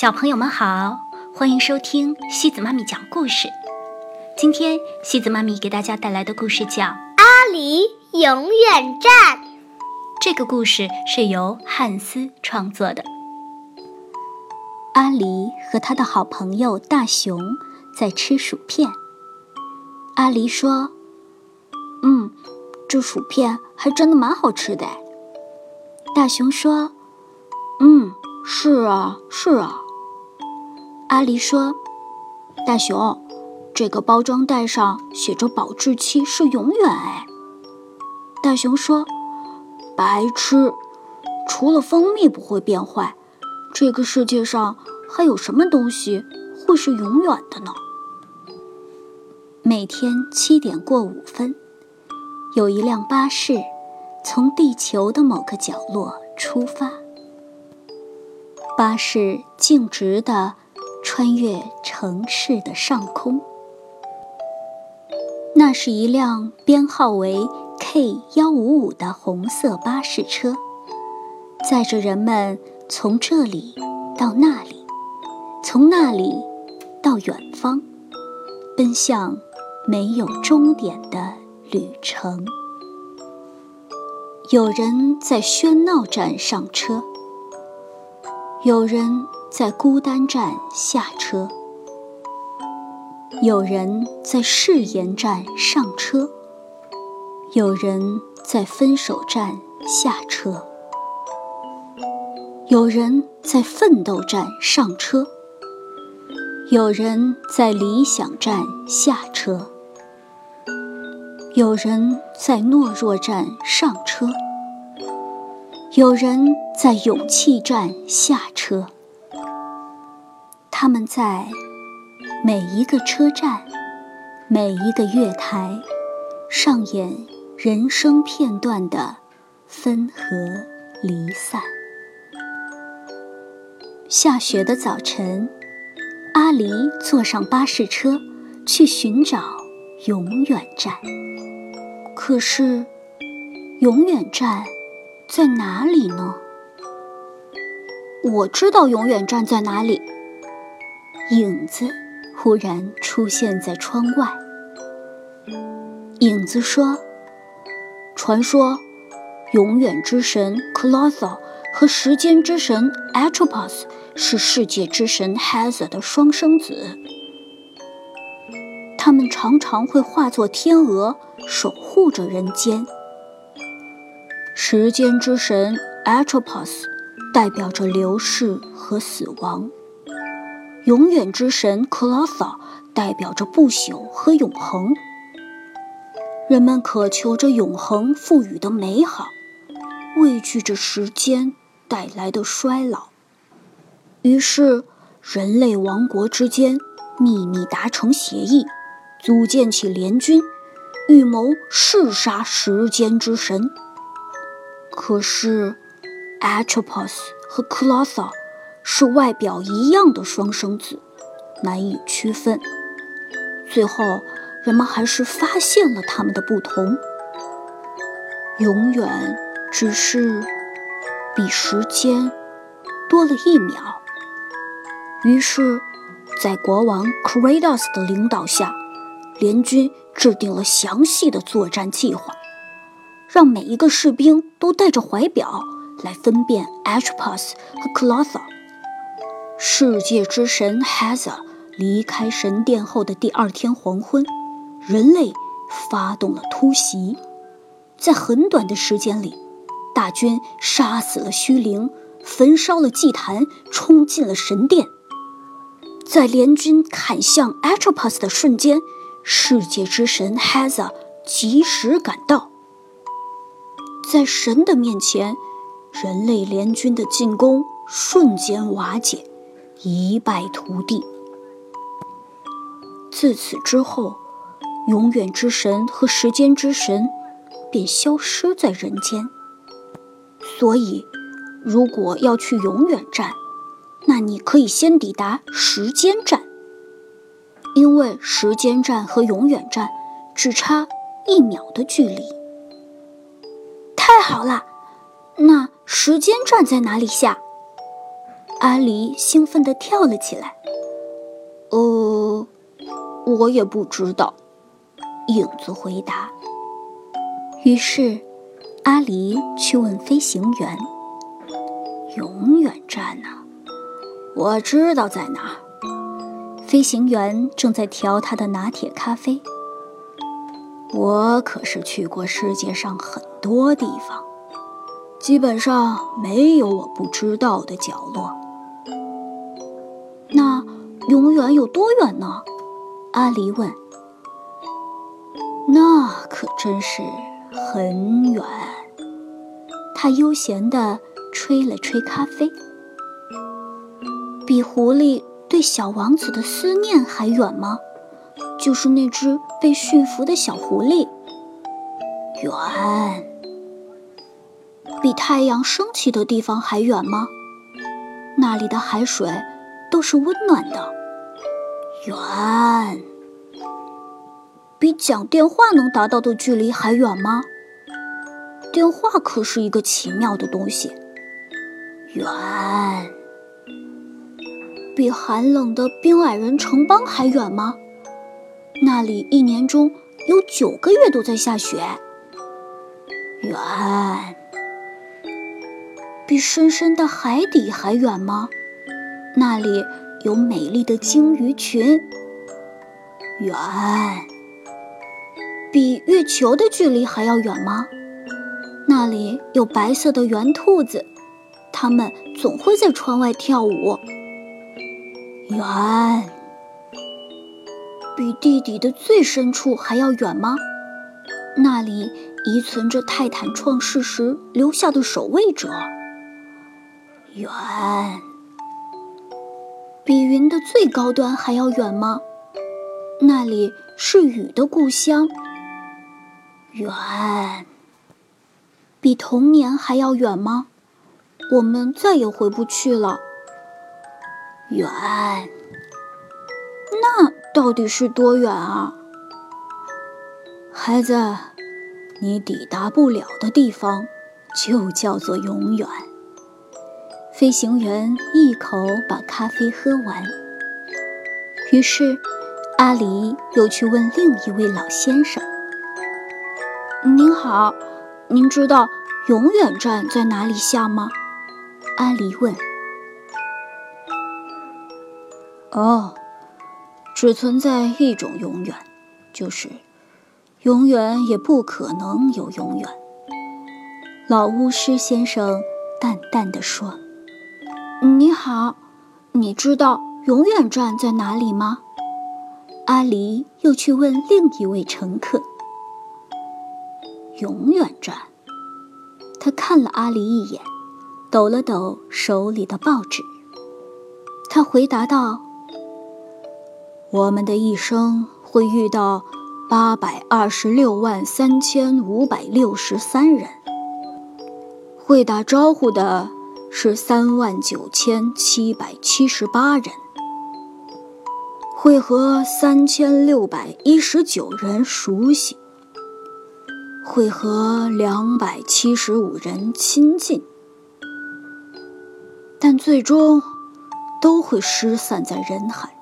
小朋友们好，欢迎收听西子妈咪讲故事。今天西子妈咪给大家带来的故事叫《阿狸永远站》。这个故事是由汉斯创作的。阿狸和他的好朋友大熊在吃薯片。阿狸说：“嗯，这薯片还真的蛮好吃的。”大熊说：“嗯，是啊，是啊。”阿狸说：“大熊，这个包装袋上写着保质期是永远。”哎，大熊说：“白痴，除了蜂蜜不会变坏，这个世界上还有什么东西会是永远的呢？”每天七点过五分，有一辆巴士从地球的某个角落出发。巴士径直地。穿越城市的上空，那是一辆编号为 K 幺五五的红色巴士车，载着人们从这里到那里，从那里到远方，奔向没有终点的旅程。有人在喧闹站上车，有人。在孤单站下车，有人在誓言站上车，有人在分手站下车，有人在奋斗站上车，有人在理想站下车，有人在懦弱站上车，有人在勇气站下车。他们在每一个车站、每一个月台上演人生片段的分合离散。下雪的早晨，阿离坐上巴士车去寻找永远站。可是，永远站在哪里呢？我知道永远站在哪里。影子忽然出现在窗外。影子说：“传说，永远之神 Clotho 和时间之神 Atropos 是世界之神 Hazer 的双生子。他们常常会化作天鹅，守护着人间。时间之神 Atropos 代表着流逝和死亡。”永远之神 Clotho 代表着不朽和永恒，人们渴求着永恒赋予的美好，畏惧着时间带来的衰老。于是，人类王国之间秘密达成协议，组建起联军，预谋弑杀时间之神。可是，Atropos 和 Clotho。是外表一样的双生子，难以区分。最后，人们还是发现了他们的不同。永远只是比时间多了一秒。于是，在国王 Kratos 的领导下，联军制定了详细的作战计划，让每一个士兵都带着怀表来分辨 Atropos 和 Clotho。世界之神 Hazer 离开神殿后的第二天黄昏，人类发动了突袭。在很短的时间里，大军杀死了虚灵，焚烧了祭坛，冲进了神殿。在联军砍向 Atropos 的瞬间，世界之神 Hazer 及时赶到。在神的面前，人类联军的进攻瞬间瓦解。一败涂地。自此之后，永远之神和时间之神便消失在人间。所以，如果要去永远站，那你可以先抵达时间站，因为时间站和永远站只差一秒的距离。太好了，那时间站在哪里下？阿狸兴奋地跳了起来。呃，我也不知道。影子回答。于是，阿狸去问飞行员：“永远站呢？我知道在哪。”飞行员正在调他的拿铁咖啡。我可是去过世界上很多地方，基本上没有我不知道的角落。永远有多远呢？阿狸问。那可真是很远。他悠闲地吹了吹咖啡，比狐狸对小王子的思念还远吗？就是那只被驯服的小狐狸。远。比太阳升起的地方还远吗？那里的海水都是温暖的。远。比讲电话能达到的距离还远吗？电话可是一个奇妙的东西。远。比寒冷的冰矮人城邦还远吗？那里一年中有九个月都在下雪。远。比深深的海底还远吗？那里有美丽的鲸鱼群。远。比月球的距离还要远吗？那里有白色的圆兔子，它们总会在窗外跳舞。远。比地底的最深处还要远吗？那里遗存着泰坦创世时留下的守卫者。远。比云的最高端还要远吗？那里是雨的故乡。远，比童年还要远吗？我们再也回不去了。远，那到底是多远啊？孩子，你抵达不了的地方，就叫做永远。飞行员一口把咖啡喝完，于是阿狸又去问另一位老先生。您好，您知道永远站在哪里下吗？阿狸问。哦，只存在一种永远，就是永远也不可能有永远。老巫师先生淡淡的说：“你好，你知道永远站在哪里吗？”阿离又去问另一位乘客。永远站。他看了阿离一眼，抖了抖手里的报纸。他回答道：“我们的一生会遇到八百二十六万三千五百六十三人，会打招呼的是三万九千七百七十八人，会和三千六百一十九人熟悉。”会和两百七十五人亲近，但最终都会失散在人海。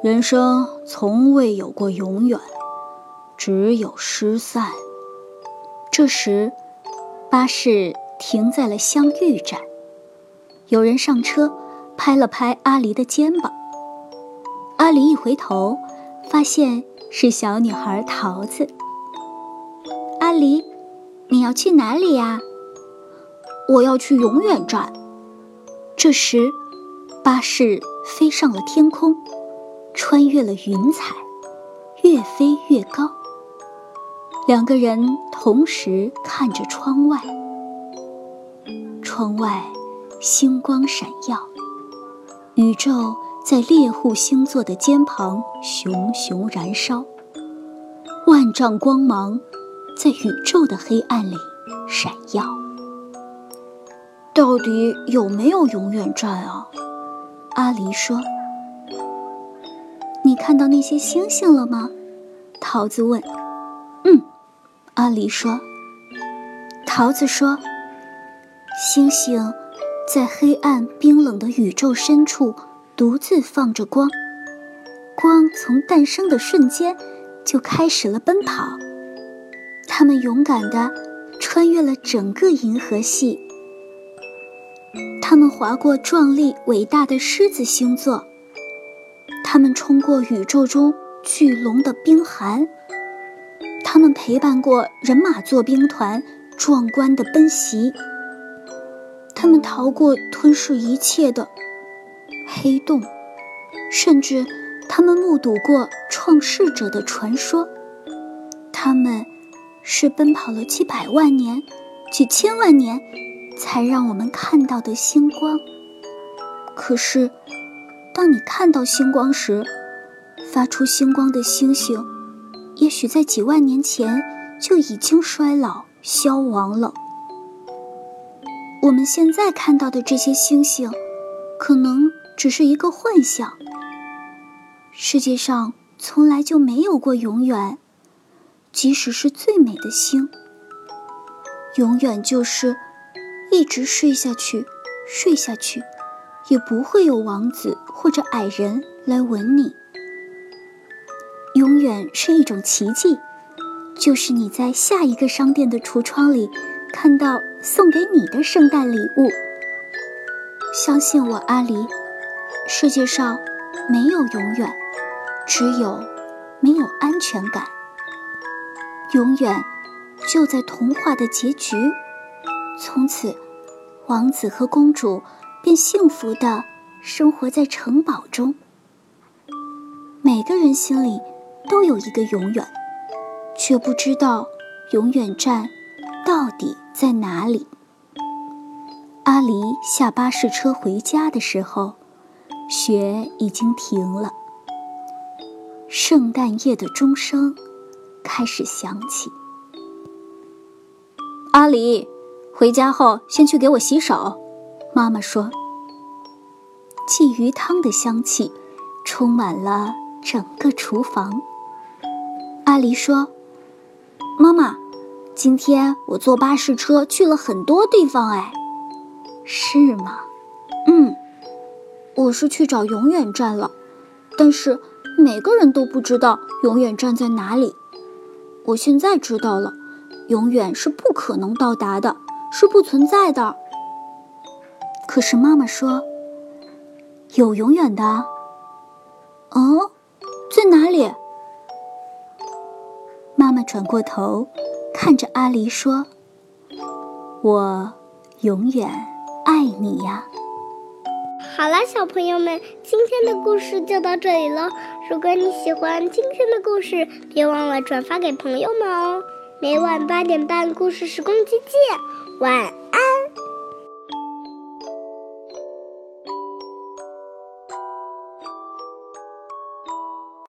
人生从未有过永远，只有失散。这时，巴士停在了相遇站，有人上车，拍了拍阿离的肩膀。阿离一回头，发现是小女孩桃子。阿离，你要去哪里呀？我要去永远站。这时，巴士飞上了天空，穿越了云彩，越飞越高。两个人同时看着窗外，窗外星光闪耀，宇宙在猎户星座的肩旁熊熊燃烧，万丈光芒。在宇宙的黑暗里闪耀。到底有没有永远站啊？阿狸说：“你看到那些星星了吗？”桃子问。“嗯。”阿狸说。桃子说：“星星在黑暗冰冷的宇宙深处独自放着光。光从诞生的瞬间就开始了奔跑。他们勇敢地穿越了整个银河系。他们划过壮丽伟大的狮子星座。他们冲过宇宙中巨龙的冰寒。他们陪伴过人马座兵团壮观的奔袭。他们逃过吞噬一切的黑洞，甚至他们目睹过创世者的传说。他们是奔跑了几百万年、几千万年，才让我们看到的星光。可是，当你看到星光时，发出星光的星星。也许在几万年前就已经衰老消亡了。我们现在看到的这些星星，可能只是一个幻象。世界上从来就没有过永远，即使是最美的星，永远就是一直睡下去，睡下去，也不会有王子或者矮人来吻你。永远是一种奇迹，就是你在下一个商店的橱窗里看到送给你的圣诞礼物。相信我，阿离，世界上没有永远，只有没有安全感。永远就在童话的结局，从此王子和公主便幸福的生活在城堡中。每个人心里。都有一个永远，却不知道永远站到底在哪里。阿离下巴士车回家的时候，雪已经停了。圣诞夜的钟声开始响起。阿离，回家后先去给我洗手。妈妈说。鲫鱼汤的香气充满了整个厨房。阿离说：“妈妈，今天我坐巴士车去了很多地方，哎，是吗？嗯，我是去找永远站了，但是每个人都不知道永远站在哪里。我现在知道了，永远是不可能到达的，是不存在的。可是妈妈说，有永远的。哦，在哪里？”妈妈转过头，看着阿离说：“我永远爱你呀。”好了，小朋友们，今天的故事就到这里了。如果你喜欢今天的故事，别忘了转发给朋友们哦。每晚八点半，故事时光机见，晚安。